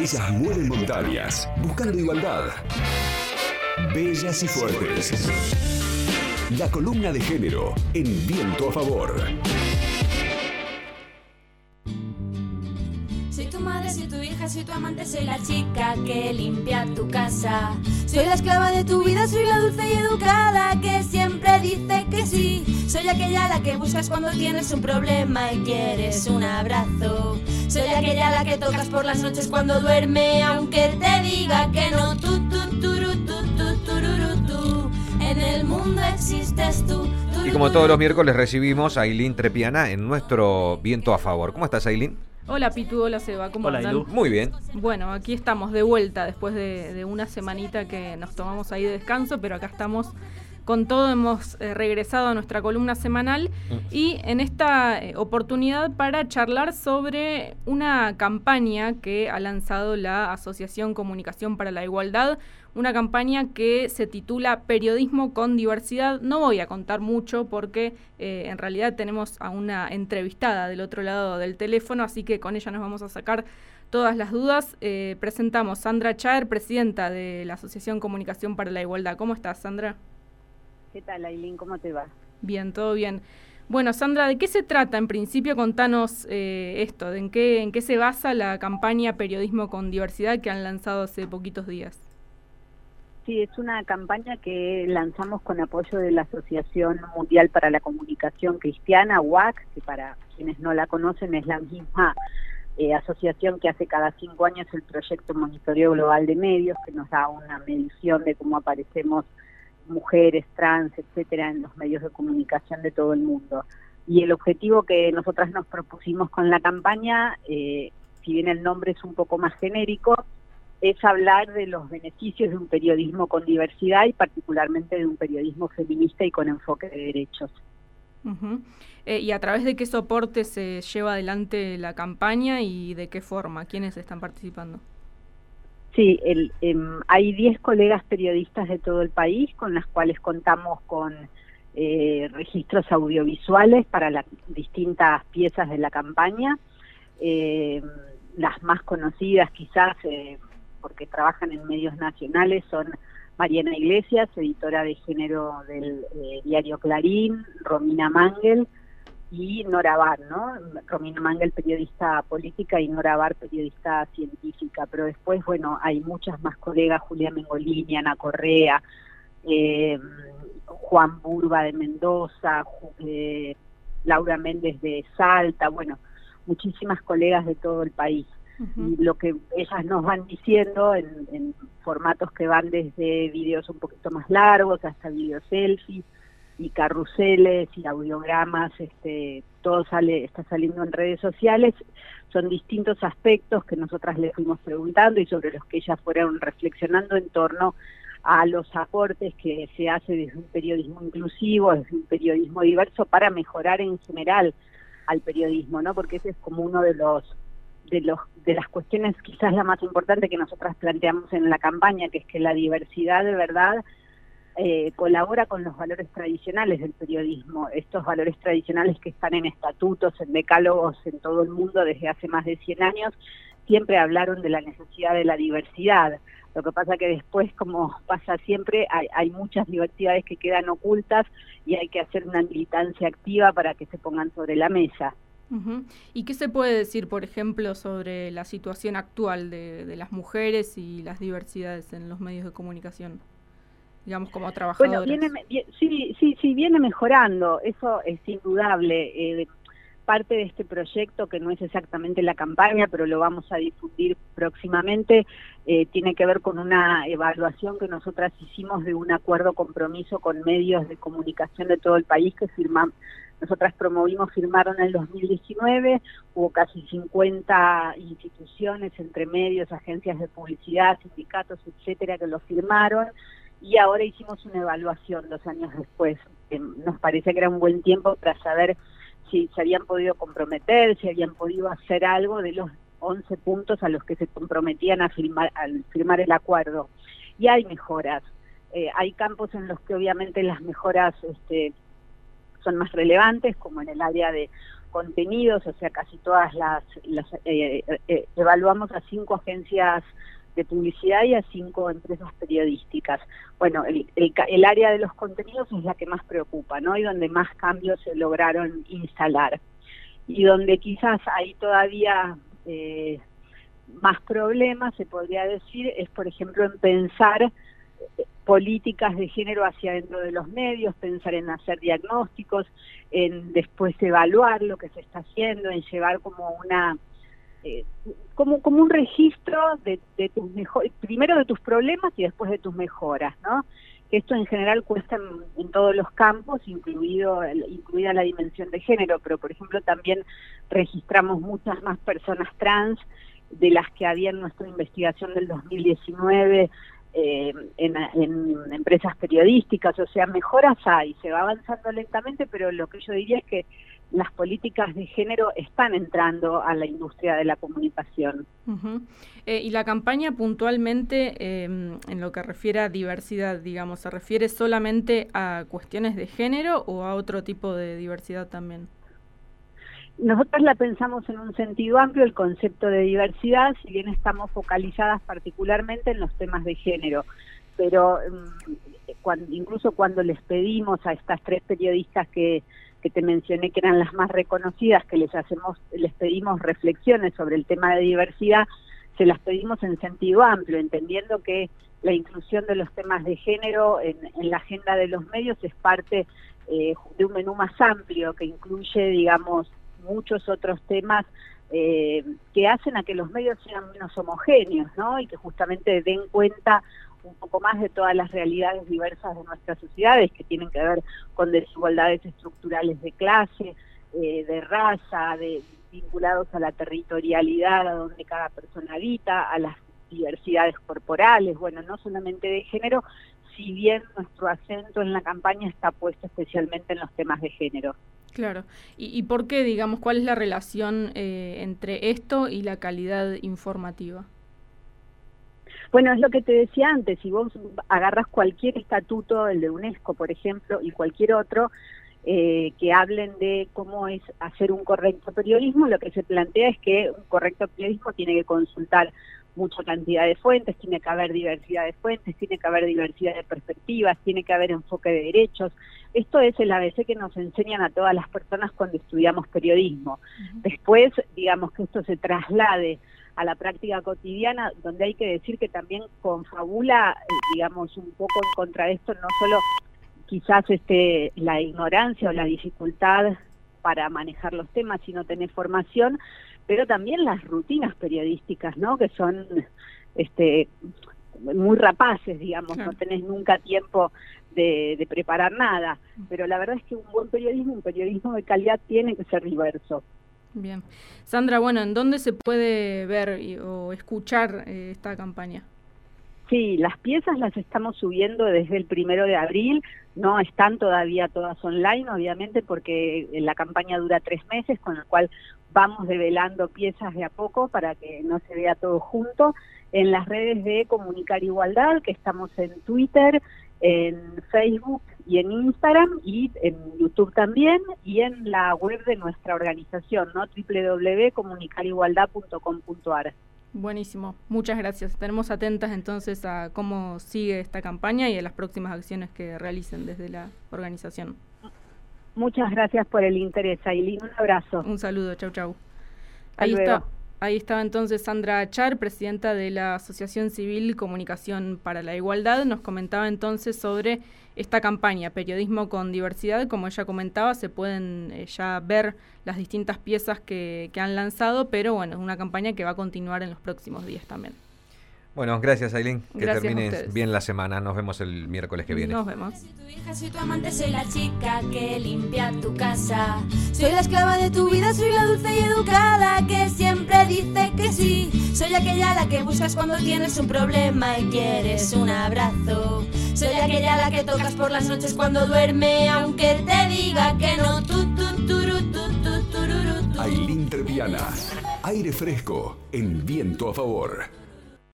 Ellas mueven montañas, buscando igualdad. Bellas y fuertes. La columna de género en viento a favor. Soy tu madre, soy tu hija, soy tu amante, soy la chica que limpia tu casa. Soy la esclava de tu vida, soy la dulce y educada que siempre dice que sí. Soy aquella a la que buscas cuando tienes un problema y quieres un abrazo. Soy aquella a la que tocas por las noches cuando duerme, aunque te diga que no. Tú, tú, turu, tú, tú, tururu, tú. En el mundo existes tú. Y como todos los miércoles recibimos a Aileen Trepiana en nuestro Viento a Favor. ¿Cómo estás, Aileen? Hola Pitu, hola Seba, ¿cómo Hola, andan? Ilu. Muy bien. Bueno, aquí estamos de vuelta después de, de una semanita que nos tomamos ahí de descanso, pero acá estamos con todo, hemos eh, regresado a nuestra columna semanal y en esta eh, oportunidad para charlar sobre una campaña que ha lanzado la Asociación Comunicación para la Igualdad, una campaña que se titula Periodismo con Diversidad. No voy a contar mucho porque eh, en realidad tenemos a una entrevistada del otro lado del teléfono, así que con ella nos vamos a sacar todas las dudas. Eh, presentamos Sandra Chaer, presidenta de la Asociación Comunicación para la Igualdad. ¿Cómo estás, Sandra? ¿Qué tal, Aileen? ¿Cómo te va? Bien, todo bien. Bueno, Sandra, ¿de qué se trata? En principio, contanos eh, esto, de en qué, en qué se basa la campaña Periodismo con Diversidad que han lanzado hace poquitos días. Sí, es una campaña que lanzamos con apoyo de la Asociación Mundial para la Comunicación Cristiana, UAC, que para quienes no la conocen es la misma eh, asociación que hace cada cinco años el proyecto Monitoreo Global de Medios, que nos da una medición de cómo aparecemos mujeres, trans, etcétera, en los medios de comunicación de todo el mundo. Y el objetivo que nosotras nos propusimos con la campaña, eh, si bien el nombre es un poco más genérico, es hablar de los beneficios de un periodismo con diversidad y particularmente de un periodismo feminista y con enfoque de derechos. Eh, ¿Y a través de qué soporte se lleva adelante la campaña y de qué forma? ¿Quiénes están participando? Sí, el, em, hay 10 colegas periodistas de todo el país con las cuales contamos con eh, registros audiovisuales para las distintas piezas de la campaña. Eh, las más conocidas quizás, eh, porque trabajan en medios nacionales, son Mariana Iglesias, editora de género del eh, diario Clarín, Romina Mangel y Nora Bar, ¿no? Romina Mangel, periodista política, y Nora Bar, periodista científica. Pero después, bueno, hay muchas más colegas, Julia Mengolini, Ana Correa, eh, Juan Burba de Mendoza, eh, Laura Méndez de Salta, bueno, muchísimas colegas de todo el país y lo que ellas nos van diciendo en, en formatos que van desde videos un poquito más largos hasta videos selfies y carruseles y audiogramas, este, todo sale, está saliendo en redes sociales, son distintos aspectos que nosotras le fuimos preguntando y sobre los que ellas fueron reflexionando en torno a los aportes que se hace desde un periodismo inclusivo, desde un periodismo diverso para mejorar en general al periodismo, ¿no? Porque ese es como uno de los de los de las cuestiones quizás la más importante que nosotras planteamos en la campaña, que es que la diversidad de verdad eh, colabora con los valores tradicionales del periodismo, estos valores tradicionales que están en estatutos, en decálogos en todo el mundo desde hace más de 100 años, siempre hablaron de la necesidad de la diversidad. Lo que pasa que después, como pasa siempre, hay, muchas diversidades que quedan ocultas y hay que hacer una militancia activa para que se pongan sobre la mesa. ¿Y qué se puede decir, por ejemplo, sobre la situación actual de las mujeres y las diversidades en los medios de comunicación? Digamos, como trabajadoras. Bueno, viene, sí, sí, sí, viene mejorando, eso es indudable. Eh, parte de este proyecto, que no es exactamente la campaña, pero lo vamos a difundir próximamente, eh, tiene que ver con una evaluación que nosotras hicimos de un acuerdo compromiso con medios de comunicación de todo el país que firmamos. Nosotras promovimos, firmaron en el 2019, hubo casi 50 instituciones entre medios, agencias de publicidad, sindicatos, etcétera, que lo firmaron y ahora hicimos una evaluación dos años después. Eh, nos parece que era un buen tiempo para saber si se habían podido comprometer, si habían podido hacer algo de los 11 puntos a los que se comprometían a firmar, al firmar el acuerdo. Y hay mejoras. Eh, hay campos en los que obviamente las mejoras este, son más relevantes, como en el área de contenidos, o sea, casi todas las, eh, eh, evaluamos a cinco agencias de publicidad y a cinco empresas periodísticas. Bueno, el, el, área de los contenidos es la que más preocupa, ¿no? Y donde más cambios se lograron instalar. Y donde quizás hay todavía eh, más problemas, se podría decir, es por ejemplo en pensar eh, políticas de género hacia dentro de los medios, pensar en hacer diagnósticos, en después evaluar lo que se está haciendo, en llevar como una eh, como, como un registro de, tus mejores, primero de tus problemas y después de tus mejoras, ¿no? Esto en general cuesta en, todos los campos, incluido incluida la dimensión de género, pero por ejemplo también registramos muchas más personas trans de las que había en nuestra investigación del 2019 eh, en, en, empresas periodísticas, o sea, mejoras hay, se va avanzando lentamente, pero lo que yo diría es que las políticas de género están entrando a la industria de la comunicación. Eh, y la campaña puntualmente, em, en lo que refiere a diversidad, digamos, ¿se refiere solamente a cuestiones de género o a otro tipo de diversidad también? Nosotros la pensamos en un sentido amplio, el concepto de diversidad, si bien estamos focalizadas particularmente en los temas de género, pero em, incluso cuando les pedimos a estas tres periodistas que que te mencioné que eran las más reconocidas, que les hacemos, les pedimos reflexiones sobre el tema de diversidad, se las pedimos en sentido amplio, entendiendo que la inclusión de los temas de género en, la agenda de los medios es parte eh, de un menú más amplio que incluye, digamos, muchos otros temas eh, que hacen a que los medios sean menos homogéneos, ¿no? Y que justamente den cuenta un poco más de todas las realidades diversas de nuestras sociedades que tienen que ver con desigualdades estructurales de clase, eh, de raza, de vinculados a la territorialidad a donde cada persona habita, a las diversidades corporales, bueno, no solamente de género, si bien nuestro acento en la campaña está puesto especialmente en los temas de género. Claro. ¿Y, por qué, digamos, cuál es la relación eh, entre esto y la calidad informativa? Bueno, es lo que te decía antes, si vos agarras cualquier estatuto, el de UNESCO, por ejemplo, y cualquier otro, eh, que hablen de cómo es hacer un correcto periodismo, lo que se plantea es que un correcto periodismo tiene que consultar mucha cantidad de fuentes, tiene que haber diversidad de fuentes, tiene que haber diversidad de perspectivas, tiene que haber enfoque de derechos. Esto es el ABC que nos enseñan a todas las personas cuando estudiamos periodismo. Después, digamos que esto se traslade a la práctica cotidiana, donde hay que decir que también confabula, eh, digamos, un poco en contra de esto, no solo quizás este la ignorancia o la dificultad para manejar los temas, sino tener formación, pero también las rutinas periodísticas, ¿no? Que son este muy rapaces, digamos, no tenés nunca tiempo de, de, preparar nada. Pero la verdad es que un buen periodismo, un periodismo de calidad tiene que ser diverso. Bien. Sandra, bueno, ¿en dónde se puede ver o escuchar eh, esta campaña? Sí, las piezas las estamos subiendo desde el primero de abril, no están todavía todas online, obviamente, porque la campaña dura tres meses, con lo cual vamos develando piezas de a poco para que no se vea todo junto. En las redes de Comunicar Igualdad, que estamos en Twitter, en Facebook y en Instagram y en YouTube también y en la web de nuestra organización, ¿no? www.comunicarigualdad.com.ar. Buenísimo, muchas gracias. Estaremos atentas entonces a cómo sigue esta campaña y a las próximas acciones que realicen desde la organización. Muchas gracias por el interés, Aileen. Un abrazo. Un saludo, chau, chau. Ahí está. Ahí estaba entonces Sandra Char, presidenta de la Asociación Civil Comunicación para la Igualdad. Nos comentaba entonces sobre esta campaña, Periodismo con Diversidad. Como ella comentaba, se pueden eh, ya ver las distintas piezas que, que han lanzado, pero bueno, es una campaña que va a continuar en los próximos días también. Bueno, gracias Aileen. Que termines bien la semana. Nos vemos el miércoles que viene. Nos vemos. Soy tu hija, soy tu amante, soy la chica que limpia tu casa. Soy la esclava de tu vida, soy la dulce y educada que aquella la que buscas cuando tienes un problema y quieres un abrazo. Soy aquella la que tocas por las noches cuando duerme, aunque te diga que no. Tu, tu. Aire fresco en viento a favor.